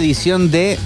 edición de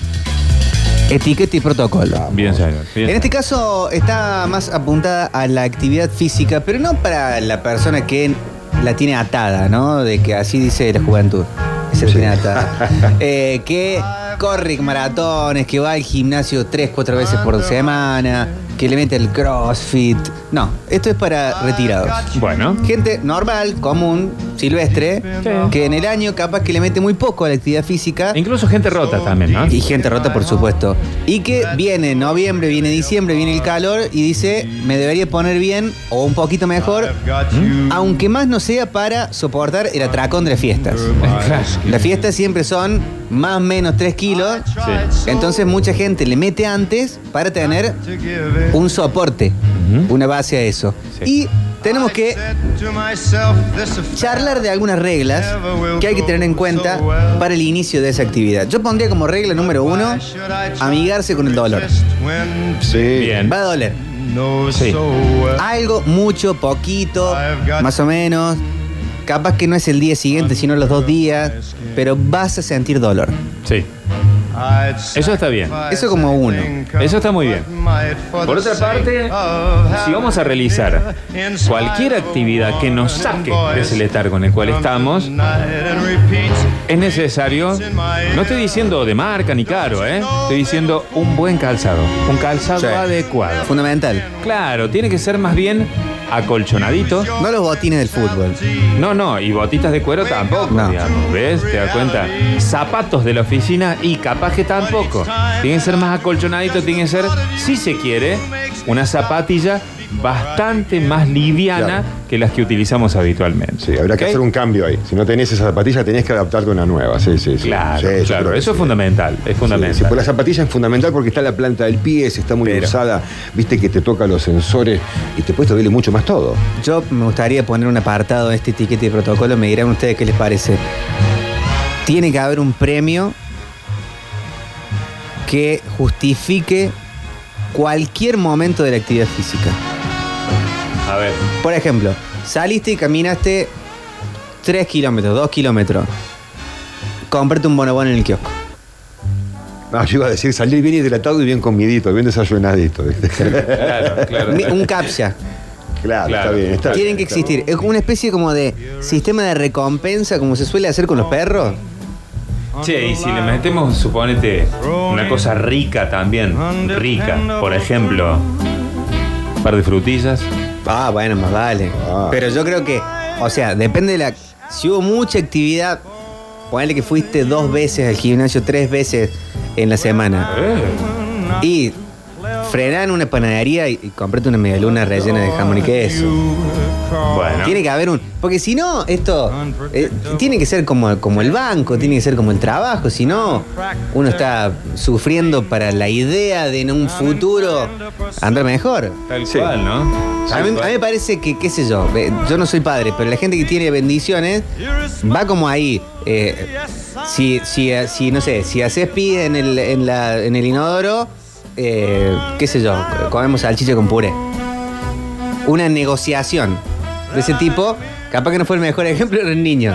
Etiqueta y Protocolo. Bien, señor. bien. En este caso está más apuntada a la actividad física, pero no para la persona que la tiene atada, ¿no? De que así dice la juventud. que Se la tiene atada. Eh, que corre maratones, que va al gimnasio tres, cuatro veces por semana, que le mete el crossfit. No, esto es para retirados. Bueno. Gente normal, común, silvestre, que en el año capaz que le mete muy poco a la actividad física. Incluso gente rota también, ¿no? Y gente rota, por supuesto. Y que viene noviembre, viene diciembre, viene el calor y dice, me debería poner bien o un poquito mejor, aunque más no sea para soportar el atracón de las fiestas. Las fiestas siempre son más o menos 3 kilos, entonces mucha gente le mete antes para tener un soporte, una base a eso. Y tenemos que charlar de algunas reglas que hay que tener en cuenta para el inicio de esa actividad. Yo pondría como regla número uno, amigarse con el dolor. Sí. Bien. Va a doler. Sí. Algo, mucho, poquito, más o menos. Capaz que no es el día siguiente, sino los dos días, pero vas a sentir dolor. Sí. Eso está bien. Eso como uno. Eso está muy bien. Por otra parte, si vamos a realizar cualquier actividad que nos saque de ese letargo en el cual estamos, es necesario, no estoy diciendo de marca ni caro, ¿eh? estoy diciendo un buen calzado, un calzado Sí. adecuado. Fundamental. Claro, tiene que ser más bien acolchonadito. No los botines del fútbol. No, no, y botitas de cuero tampoco, No. digamos, ¿ves? ¿Te das cuenta? Zapatos de la oficina y capaz que tampoco. Tienen que ser más acolchonaditos, tienen que ser, si se quiere, una zapatilla bastante más liviana Claro. que las que utilizamos habitualmente. Sí, habrá que hacer un cambio ahí. Si no tenés esa zapatilla, tenés que adaptarte a una nueva. Sí, sí, sí. Claro, Sí, claro, eso es sí. fundamental, es fundamental. sí, pues la zapatilla es fundamental porque está en la planta del pie, se está muy Pero- usada, viste que te toca los sensores y después te duele mucho más todo. Yo me gustaría poner un apartado en este etiquete de protocolo. Me dirán ustedes qué les parece. Tiene que haber un premio que justifique cualquier momento de la actividad física. A ver, Por ejemplo, saliste y caminaste 3 kilómetros, 2 kilómetros. Comprate un bonobón en el kiosco. No, yo iba a decir salir bien hidratado y bien comidito, bien desayunadito. claro, claro. Un captcha. claro, Claro. está bien. Está Tienen bien, que existir. Es como una especie como de sistema de recompensa, como se suele hacer con los perros. Che, y si le metemos, suponete, una cosa rica también, rica, por ejemplo, un par de frutillas. Ah, bueno, más vale. Ah. Pero yo creo que, o sea, depende de la. Si hubo mucha actividad, ponele que fuiste dos veces al gimnasio, tres veces en la semana. Eh, Y frenar en una panadería y, y comprate una medialuna rellena de jamón y queso. Bueno. Tiene que haber un. Porque si no, esto. eh, tiene que ser como, como el banco, tiene que ser como el trabajo. Si no, uno está sufriendo para la idea de en un futuro andar mejor. Tal cual, ¿no? A mí, a mí me parece que, qué sé yo, eh, yo no soy padre, pero la gente que tiene bendiciones va como ahí. eh, si, si, si, no sé, si haces pis en el, en la, en el inodoro, eh, qué sé yo, comemos salchicha con puré. Una negociación de ese tipo, capaz que no fue el mejor ejemplo de un niño.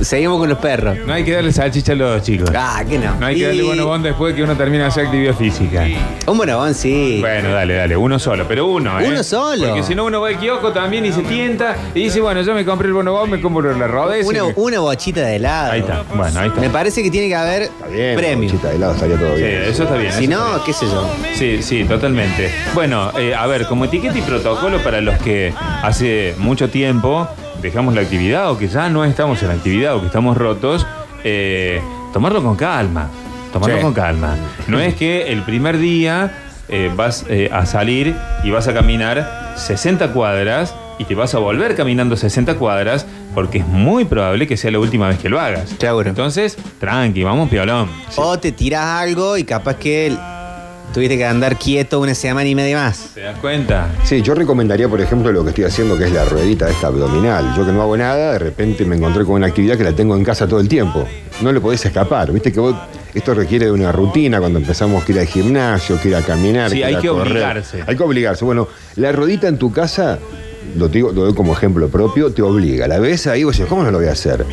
Seguimos con los perros. No hay que darle salchicha a los chicos. Ah, que no. No hay que Y- darle bonobón después que uno termina de hacer actividad física. Un bonobón, sí. Bueno, dale, dale, uno solo, pero uno, ¿eh? Uno solo. Porque si no, uno va al kiosco también y se tienta y dice, bueno, yo me compré el bonobón, me compro la rodeza. Una, una bochita de helado. Ahí está, bueno, ahí está. Me parece que tiene que haber Está bien, premio. bochita de helado estaría todo Sí, bien. eso está bien. Si eso no, qué sé yo. Sí, sí, totalmente. Bueno, eh, a ver, como etiqueta y protocolo para los que hace mucho tiempo dejamos la actividad o que ya no estamos en la actividad o que estamos rotos, eh, tomarlo con calma. Tomarlo Sí. con calma. No es que el primer día eh, vas eh, a salir y vas a caminar 60 cuadras y te vas a volver caminando 60 cuadras porque es muy probable que sea la última vez que lo hagas. Seguro. Entonces, tranqui, vamos piolón. O te tiras algo y capaz que tuviste que andar quieto una semana y media más. ¿Te das cuenta? Sí, yo recomendaría, por ejemplo, lo que estoy haciendo, que es la ruedita esta abdominal. Yo que no hago nada, de repente me encontré con una actividad que la tengo en casa todo el tiempo. No le podés escapar. Viste que vos, esto requiere de una rutina cuando empezamos que ir al gimnasio, que ir a caminar. Sí, hay a que correr. obligarse. Hay que obligarse. Bueno, la ruedita en tu casa lo digo, lo doy como ejemplo propio, te obliga. La ves ahí, vos decís, ¿cómo no lo voy a hacer?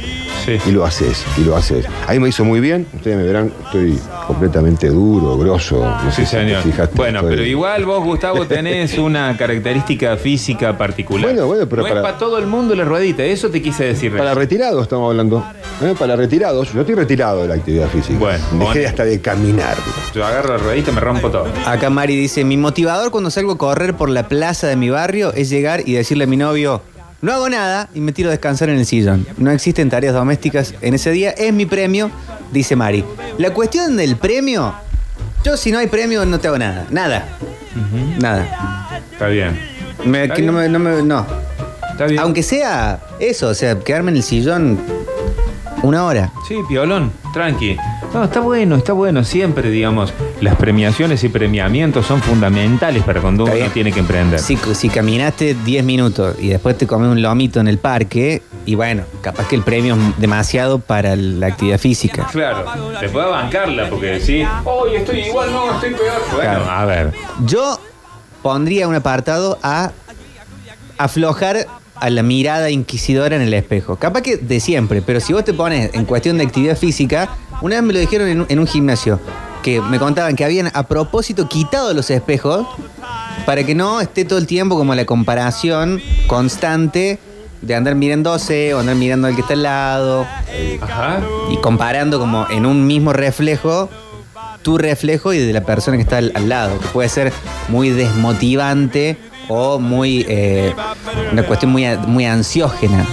Sí. Y lo haces, y lo haces. Ahí me hizo muy bien, ustedes me verán, estoy completamente duro, grosso. No Sí, sé si te señor. fijaste, Bueno, estoy- pero igual vos, Gustavo, tenés una característica física particular. Bueno, bueno, pero no para- es para todo el mundo la ruedita, eso te quise decir. Para recién. retirados estamos hablando. ¿eh? Para retirados. Yo estoy retirado de la actividad física. Bueno, Dejé bueno. hasta de caminar. Yo agarro la ruedita y me rompo todo. Acá Mari dice, mi motivador cuando salgo a correr por la plaza de mi barrio es llegar y decirle a mi novio, no hago nada y me tiro a descansar en el sillón. No existen tareas domésticas en ese día, es mi premio, dice Mari. La cuestión del premio, yo si no hay premio no te hago nada, nada, nada. Está bien. Me- Está que no, me- no me- no. Está bien. Aunque sea eso, o sea, quedarme en el sillón una hora. Sí, piolón, tranqui. No, está bueno, está bueno. Siempre, digamos, las premiaciones y premiamientos son fundamentales para cuando Está uno bien. tiene que emprender. Si, si caminaste 10 minutos y después te comes un lomito en el parque, y bueno, capaz que el premio es demasiado para la actividad física. Claro, te puedo bancarla porque decís, hoy estoy igual, no, estoy peor. Bueno, Claro. a ver. Yo pondría un apartado a aflojar a la mirada inquisidora en el espejo. Capaz que de siempre, pero si vos te pones en cuestión de actividad física, una vez me lo dijeron en un, en un gimnasio, que me contaban que habían a propósito quitado los espejos para que no esté todo el tiempo como la comparación constante de andar mirándose o andar mirando al que está al lado Ajá. y comparando como en un mismo reflejo tu reflejo y de la persona que está al, al lado, que puede ser muy desmotivante o muy eh, una cuestión muy, muy ansiógena.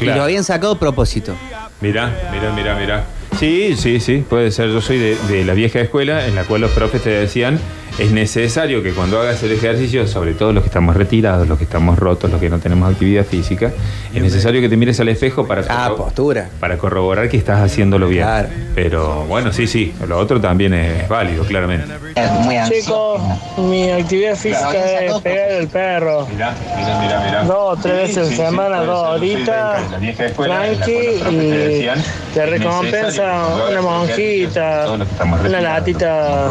Y lo Claro. habían sacado a propósito. Mirá, mirá, mirá, mirá. Sí, sí, sí, puede ser. Yo soy de, de la vieja escuela en la cual los profes te decían, es necesario que cuando hagas el ejercicio, sobre todo los que estamos retirados, los que estamos rotos, los que no tenemos actividad física, es necesario que te mires al espejo para, Ah, corro- postura. para corroborar que estás haciéndolo bien. Claro. Pero bueno, sí, sí, lo otro también es válido, claramente. Chicos, mi actividad física es pegar el perro. Mirá, mirá, mirá, mirá. Dos, tres veces a la semana, dos horitas, tranqui y te recompensa una monjita, una latita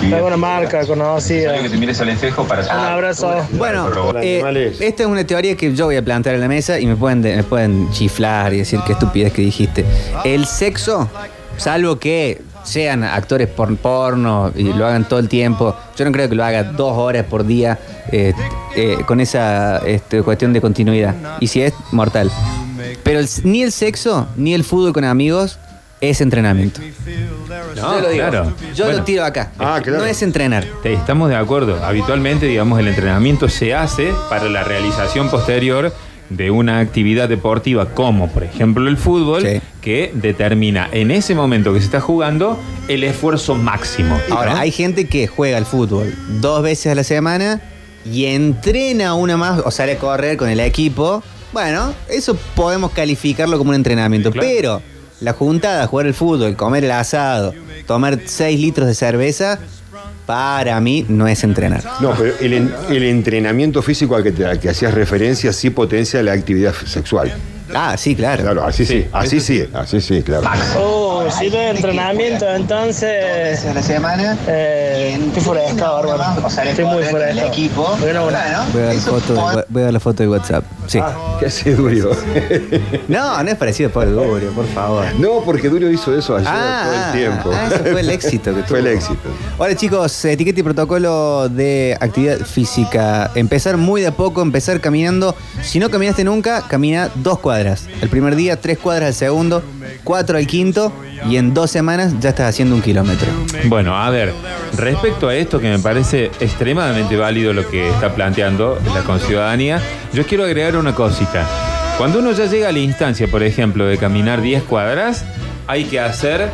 de alguna marca conocida. te mires al espejo para Un abrazo. Bueno, eh, esta es una teoría que yo voy a plantear en la mesa y me pueden, de- me pueden chiflar y decir qué estupidez que dijiste. El sexo, salvo que sean actores por porno y lo hagan todo el tiempo, yo no creo que lo haga dos horas por día eh, eh, con esa este, cuestión de continuidad. Y si es mortal. Pero el- ni el sexo ni el fútbol con amigos es entrenamiento. No, yo lo digo. claro. Yo Bueno, lo tiro acá. Ah, claro. No es entrenar. te- Estamos de acuerdo. Habitualmente, digamos, el entrenamiento se hace para la realización posterior de una actividad deportiva como, por ejemplo, el fútbol, Sí. que determina en ese momento que se está jugando el esfuerzo máximo. Ahora, ¿no? hay gente que juega al fútbol dos veces a la semana y entrena una más, o sale a correr con el equipo. Bueno, eso podemos calificarlo como un entrenamiento. Claro. Pero la juntada, jugar el fútbol, comer el asado, tomar 6 litros de cerveza, para mí no es entrenar. No, pero el, el entrenamiento físico al que, te- al que hacías referencia sí potencia la actividad sexual. Ah, sí, claro. Claro, así sí, Sí, así eso sí, así sí, claro. Oh, si de entrenamiento, entonces. la semana. Eh, estoy fresco, hermano. Estoy muy fresco. equipo. Bueno, bueno. Voy a, eso foto de, voy a ver la foto de WhatsApp. Sí. ¿Qué hace Durio? No, no es parecido a Pablo Durio, por favor. no, porque Durio hizo eso ayer todo el tiempo. ah, ese fue el éxito que Fue el tuvo. éxito. Hola chicos, etiqueta y protocolo de actividad física. Empezar muy de a poco, empezar caminando. Si no caminaste nunca, camina dos cuadras. El primer día, tres cuadras al segundo, cuatro al quinto y en dos semanas ya estás haciendo un kilómetro. Bueno, a ver, respecto a esto que me parece extremadamente válido lo que está planteando la conciudadanía, yo quiero agregar una cosita. Cuando uno ya llega a la instancia, por ejemplo, de caminar 10 cuadras, hay que hacer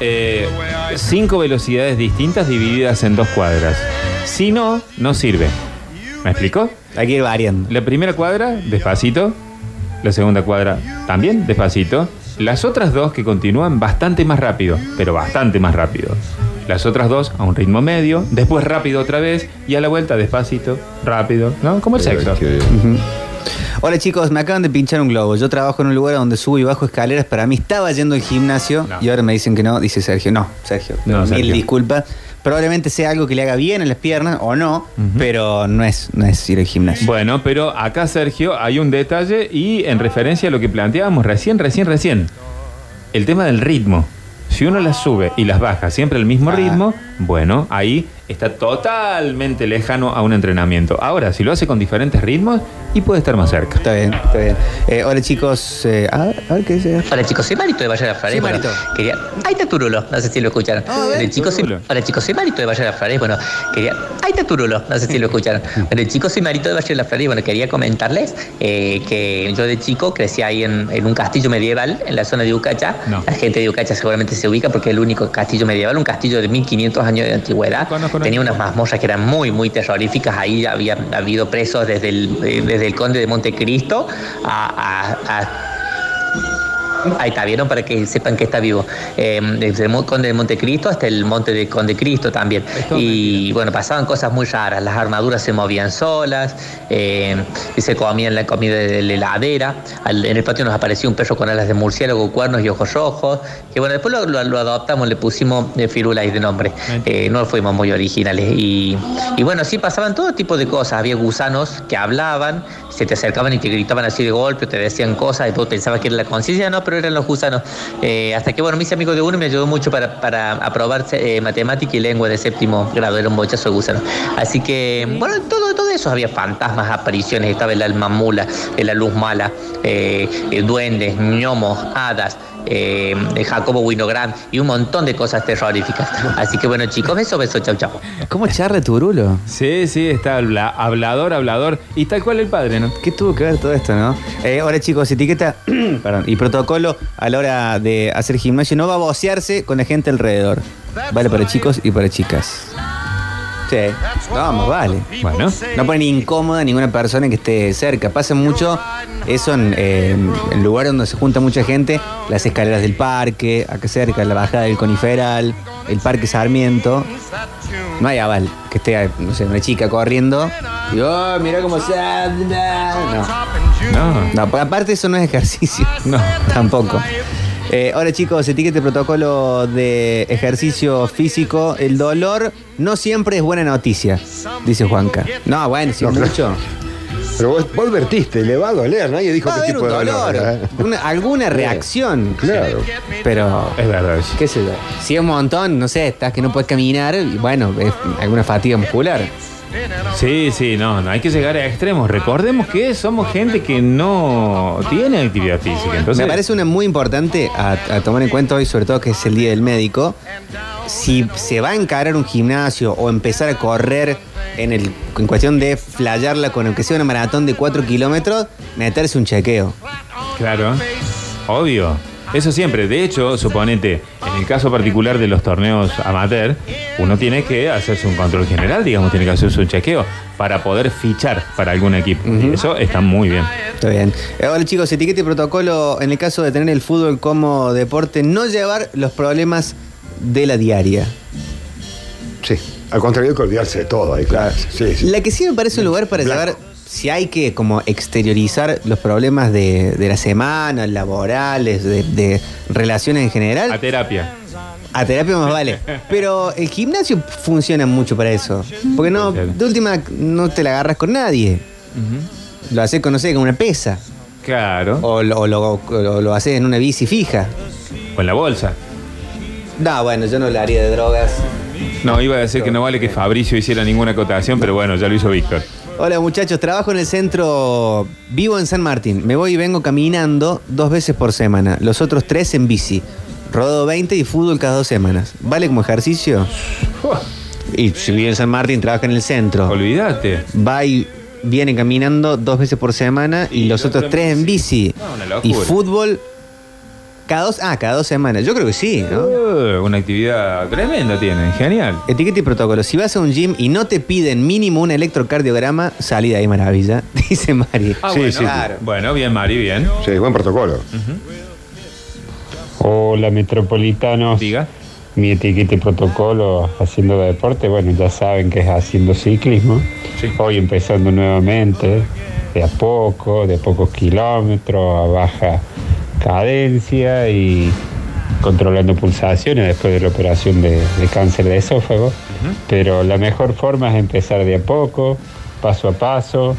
eh, cinco velocidades distintas divididas en dos cuadras. Si no, no sirve. ¿Me explico? Hay que ir variando. La primera cuadra, despacito. La segunda cuadra, también despacito. Las otras dos que continúan bastante más rápido, pero bastante más rápido. Las otras dos a un ritmo medio, después rápido otra vez y a la vuelta despacito, rápido, ¿no? Como el sexo. Hola chicos, me acaban de pinchar un globo. Yo trabajo en un lugar donde subo y bajo escaleras. Para mí estaba yendo al gimnasio No. y ahora me dicen que no. Dice Sergio. No, Sergio. No, mil Sergio. disculpas. Probablemente sea algo que le haga bien en las piernas o no, pero no es, no es ir al gimnasio. Bueno, pero acá, Sergio, hay un detalle y en referencia a lo que planteábamos recién, recién, recién. El tema del ritmo. Si uno las sube y las baja siempre al mismo Ah. ritmo, bueno, ahí está totalmente lejano a un entrenamiento. Ahora, si lo hace con diferentes ritmos, y puede estar más cerca. Está bien, está bien. Eh, hola chicos, eh, a, ver, a ver qué dice. Hola chicos, soy Marito de Valle de las Flores. Sí, Bueno, Marito. quería... Ahí está Turulo, no sé si lo escucharon. Ah. Bueno, chicos, soy... Hola chicos, soy Marito de Valle de Flores. Bueno, quería... Ahí está Turulo, no sé si lo escucharon. Bueno, chicos, soy Marito de Valle de las Flores. Bueno, quería comentarles eh, que yo de chico crecí ahí en, en un castillo medieval en la zona de Ucacha. No. La gente de Ucacha seguramente se ubica porque es el único castillo medieval, un castillo de 1500 años de antigüedad. Conozco, Tenía unas mazmorras que eran muy, muy terroríficas. Ahí había habido presos desde el, eh, desde el conde de Montecristo a- a Ahí está, vieron para que sepan que está vivo. Eh, desde el Conde de Montecristo hasta el Monte de Conde Cristo también. Y bueno, pasaban cosas muy raras. Las armaduras se movían solas, eh, y se comían la comida de la heladera. Al- en el patio nos apareció un perro con alas de murciélago, cuernos y ojos rojos. Que bueno, después lo, lo- lo adoptamos, le pusimos eh, Firulais de nombre. Eh, no fuimos muy originales. Y, y bueno, sí pasaban todo tipo de cosas. Había gusanos que hablaban, se te acercaban y te gritaban así de golpe, te decían cosas, y tú pensabas que era la conciencia, no, pero eran los gusanos. Eh, hasta que, bueno, me hice amigo de uno me ayudó mucho para, para aprobar eh, matemática y lengua de séptimo grado, era un bochazo de gusano. Así que, bueno, todo, todo eso había fantasmas, apariciones, estaba el alma mula, la luz mala, eh, duendes, gnomos, hadas. Eh, Jacobo Winogrand y un montón de cosas terroríficas. Así que bueno chicos, beso, beso, chau, chau. ¿Cómo charra Turulo? Sí, sí, está habla- hablador, hablador. Y tal cual el padre, ¿no? ¿Qué tuvo que ver todo esto, no? Eh, ahora chicos, etiqueta perdón, y protocolo a la hora de hacer gimnasio no va a vocearse con la gente alrededor. Vale para chicos y para chicas. Sí, vamos, vale. Bueno. No ponen incómoda a ninguna persona que esté cerca. Pasa mucho eso en, eh, en lugares donde se junta mucha gente, las escaleras del parque, acá cerca, la bajada del coniferal, el parque Sarmiento. No hay aval que esté, no sé, una chica corriendo y, oh, mira cómo se anda. No. No. No, pues aparte eso no es ejercicio. No. Tampoco. Eh, ahora chicos, etiquete protocolo de ejercicio físico. El dolor no siempre es buena noticia, dice Juanca. No, bueno, si No, mucho. Pero vos, vos advertiste, le va a doler, nadie dijo Va a qué haber tipo un de dolor. dolor, ¿eh? una- alguna reacción. Claro. Pero, Es verdad. eso. qué sé yo. Si es un montón, no sé, estás que no puedes caminar, y bueno, es alguna fatiga muscular. Sí, sí, no, no hay que llegar a extremos. Recordemos que somos gente que no tiene actividad física. Entonces, Me parece una muy importante a, a tomar en cuenta hoy, sobre todo que es el Día del Médico. Si se va a encarar un gimnasio o empezar a correr en, el, en cuestión de flayarla con aunque sea una maratón de 4 kilómetros, meterse un chequeo. Claro, obvio. Eso siempre. De hecho, suponete, en el caso particular de los torneos amateur, uno tiene que hacerse un control general, digamos, tiene que hacerse un chequeo para poder fichar para algún equipo. Y eso está muy bien. Está bien. Eh, Hola chicos, etiquete y protocolo en el caso de tener el fútbol como deporte, no llevar los problemas de la diaria. Sí. Al contrario, hay que olvidarse de todo ahí, claro. Sí, sí. La que sí me parece un lugar para Blanco. llevar, si hay que como exteriorizar los problemas de, de la semana, laborales, de, de relaciones en A general, terapia. a terapia más vale. Pero el gimnasio funciona mucho para eso. Porque no, de última no te la agarras con nadie. Lo haces con, no sé, con una pesa. Claro. O, lo, o lo, o lo haces en una bici fija. O en la bolsa. No, bueno, yo no le haría de drogas. No, iba a decir que no vale que Fabricio hiciera ninguna acotación, pero bueno, ya lo hizo Víctor. Hola muchachos, trabajo en el centro, vivo en San Martín, me voy y vengo caminando dos veces por semana, los otros tres en bici, rodo 20 y fútbol cada dos semanas. ¿Vale como ejercicio? Y si vive en San Martín, trabaja en el centro, Olvídate. va y viene caminando dos veces por semana y, Y los otros en tres en bici. No, una locura. y fútbol cada dos, ah, cada dos semanas. Yo creo que sí, ¿no? Uh, una actividad tremenda tiene, genial. Etiqueta y protocolo. Si vas a un gym y no te piden mínimo un electrocardiograma, salí de ahí maravilla, dice Mari. Ah, Sí, bueno, sí. Claro. Bueno, bien, Mari, bien. Sí, buen protocolo. Hola metropolitanos. Diga. Mi etiqueta y protocolo haciendo deporte, bueno, ya saben que es haciendo ciclismo. Sí. Hoy empezando nuevamente, de a poco, de pocos kilómetros, a baja cadencia y controlando pulsaciones después de la operación de, de cáncer de esófago. Pero la mejor forma es empezar de a poco, paso a paso,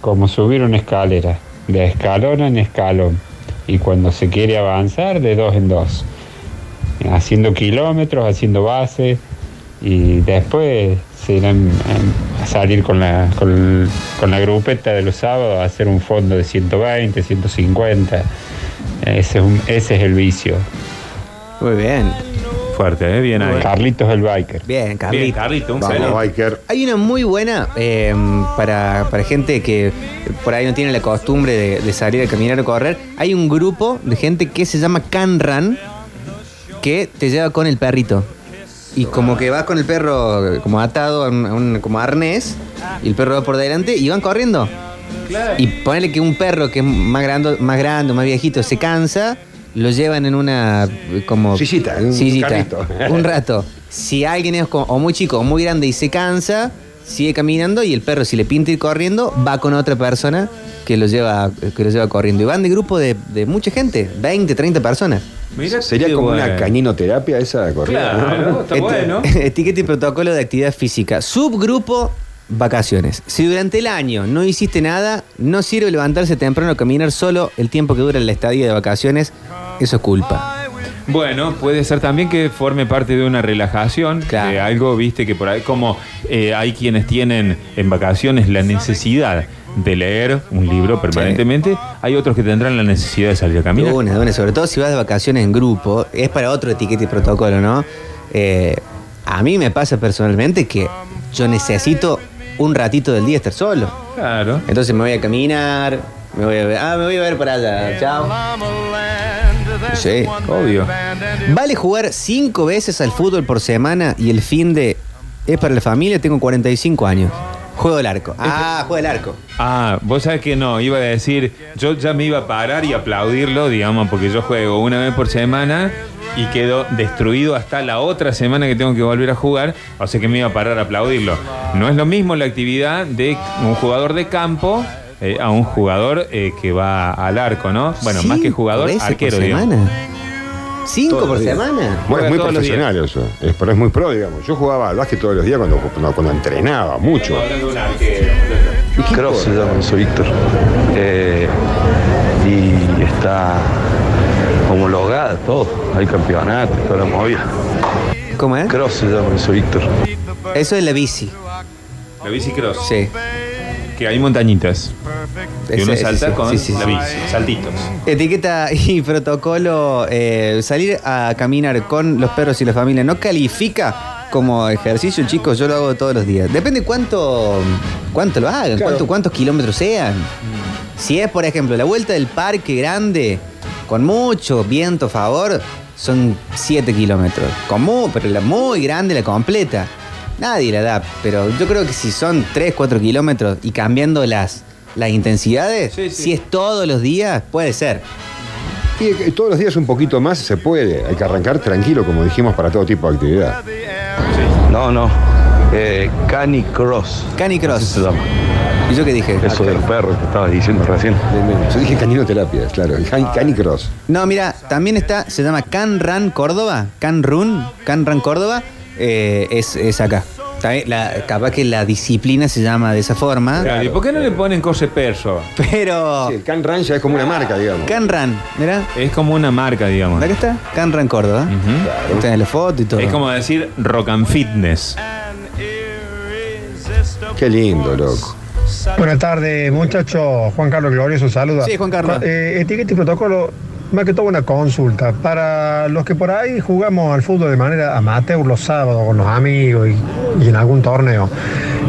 como subir una escalera, de escalón en escalón. Y cuando se quiere avanzar, de dos en dos. Haciendo kilómetros, haciendo base, y después se irán a salir con la, con, con la grupeta de los sábados a hacer un fondo de 120, 150. Ese es, un- ese es el vicio. Muy bien. Fuerte, ¿eh? Bien ahí. Carlitos el biker. Bien, Carlito. Bien, Carlito, un Vamos, saludo. biker. Hay una muy buena eh, para, para gente que por ahí no tiene la costumbre de, de salir a caminar o correr. Hay un grupo de gente que se llama Canran que te lleva con el perrito. Y como que vas con el perro como atado a un, a un- como arnés y el perro va por delante y van corriendo. Y ponele que un perro que es más grande, más grande, más viejito, se cansa, lo llevan en una como Sillita, en un sillita, un rato. Si alguien es como- o muy chico o muy grande y se cansa, sigue caminando y el perro si le pinta ir corriendo, va con otra persona que lo lleva, que lo lleva corriendo. Y van de grupo de, de mucha gente, 20, 30 personas. Mira Sería como bueno. una cañinoterapia esa corrida. ¿no? Claro, está bueno. Etiqueta y protocolo de actividad física. Subgrupo vacaciones. Si durante el año no hiciste nada, no sirve levantarse temprano o caminar solo el tiempo que dura la estadía de vacaciones. Eso es culpa. Bueno, puede ser también que forme parte de una relajación, Claro. de algo, viste, que por ahí, como eh, hay quienes tienen en vacaciones la necesidad de leer un libro permanentemente, hay otros que tendrán la necesidad de salir a De caminar. una, de una. Sobre todo si vas de vacaciones en grupo, es para otro etiqueta y protocolo, ¿no? Eh, a mí me pasa personalmente que yo necesito un ratito del día estar solo. Claro. Entonces me voy a caminar, me voy a ver, ah, me voy a ver para allá, chao. Sí. Obvio. ¿Vale jugar cinco veces al fútbol por semana y el fin de es para la familia? Tengo 45 años. Juego del arco. Ah, juego del arco. Ah, vos sabés que no, iba a decir, yo ya me iba a parar y aplaudirlo, digamos, porque yo juego una vez por semana y quedo destruido hasta la otra semana que tengo que volver a jugar, o sea que me iba a parar a aplaudirlo. No es lo mismo la actividad de un jugador de campo eh, a un jugador eh, que va al arco, ¿no? Bueno, más que jugador, arquero, por digamos. semana. ¿Cinco Todos por los días. semana? Bueno, es muy todos los profesional eso. Es, pero es muy pro, digamos. Yo jugaba al básquet todos los días cuando, cuando, cuando entrenaba mucho. Cross se llama, soy Víctor. Eh, y está todo. Hay campeonatos, toda la movida. ¿Cómo es? Cross se llama, soy Víctor. Eso es la bici. La bicicross. Sí. Que hay montañitas. Y uno Ese- salta sí, con sí, sí, la sí. bici, saltitos. Etiqueta y protocolo, eh, salir a caminar con los perros y la familia no califica como ejercicio, chicos, yo lo hago todos los días. Depende cuánto, cuánto lo hagan, cuánto- cuántos kilómetros sean. Si es, por ejemplo, la vuelta del parque grande, con mucho viento a favor, son 7 kilómetros. Con pero la muy grande, la completa. Nadie la da, pero yo creo que si son 3, 4 kilómetros y cambiando las, las intensidades, Sí, sí. si es todos los días, puede ser. Y que todos los días un poquito más se puede. Hay que arrancar tranquilo, como dijimos, para todo tipo de actividad. No, no. Eh, Cani Cross. Así Canicross. se llama. ¿Y yo qué dije? Eso del perro que estabas diciendo recién. Yo dije cañinoterapia, claro. Can- Canicross. No, mira, también está, se llama Can Run Córdoba, Can Run, Can Run Córdoba, eh, es, es acá. También la- capaz que la disciplina se llama de esa forma, Claro, ¿Y por qué no le ponen cose perso? pero Sí, el Can Run ya es como una marca, digamos. Can Run, mira, Es como una marca, digamos. acá está, Can Run Córdoba. Ujú. Tenés la foto y todo. Es como decir rock and fitness. Qué lindo, loco. Buenas tardes, muchachos. Juan Carlos Glorioso, saluda. Sí, Juan Carlos. Eh, etiqueta y protocolo, más que todo una consulta. Para los que por ahí jugamos al fútbol de manera amateur los sábados con los amigos y, y en algún torneo,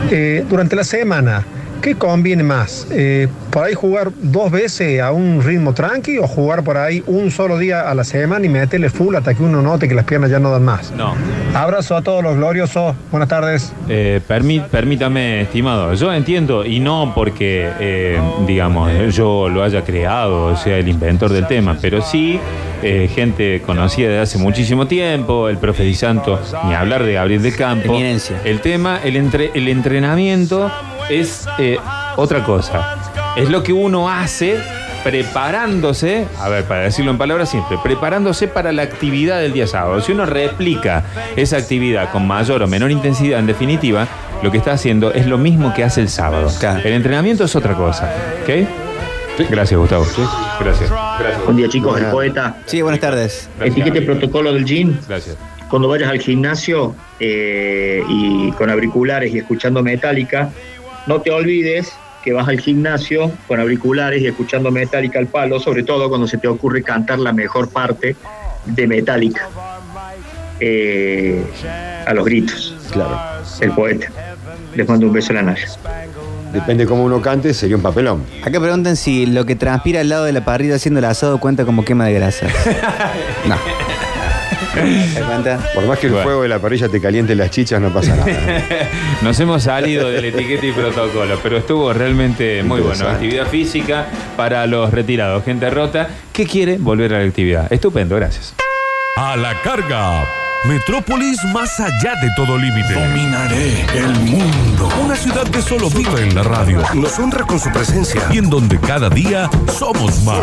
eh, durante la semana, ¿qué conviene más? Eh, ¿Por ahí jugar dos veces a un ritmo tranqui o jugar por ahí un solo día a la semana y meterle full hasta que uno note que las piernas ya no dan más? No. Abrazo a todos los gloriosos. Buenas tardes. Eh, permí- permítame, estimado, yo entiendo, y no porque, eh, digamos, yo lo haya creado, o sea, el inventor del tema, pero sí eh, gente conocida de hace muchísimo tiempo, el profe Di Santo, ni hablar de Gabriel del Campo. Eminencia. El tema, el, entre- el entrenamiento es eh, otra cosa. Es lo que uno hace preparándose, a ver, para decirlo en palabras simples, preparándose para la actividad del día sábado. Si uno replica esa actividad con mayor o menor intensidad, en definitiva, lo que está haciendo es lo mismo que hace el sábado. El entrenamiento es otra cosa. ¿Ok? Gracias, Gustavo. Gracias. Gracias. Buen día, chicos. El poeta. Sí, buenas tardes. Etiquete protocolo del gym. Gracias. Cuando vayas al gimnasio eh, y con auriculares y escuchando Metallica, no te olvides que vas al gimnasio con auriculares y escuchando Metallica al palo, sobre todo cuando se te ocurre cantar la mejor parte de Metallica. Eh, a los gritos. Claro. El poeta. Les mando un beso en la nave. Depende cómo uno cante, sería un papelón. Acá preguntan si lo que transpira al lado de la parrilla haciendo el asado cuenta como quema de grasa. no. Por más que el Bueno. fuego de la parrilla te caliente las chichas, no pasa nada. Nos hemos salido del etiqueta y protocolo, pero estuvo realmente muy bueno. Interesante. Actividad física para los retirados, gente rota que quiere volver a la actividad. Estupendo, gracias. A la carga. Metrópolis más allá de todo límite. Dominaré el mundo. Una ciudad que solo vive en la radio. Nos honra con su presencia. Y en donde cada día somos más.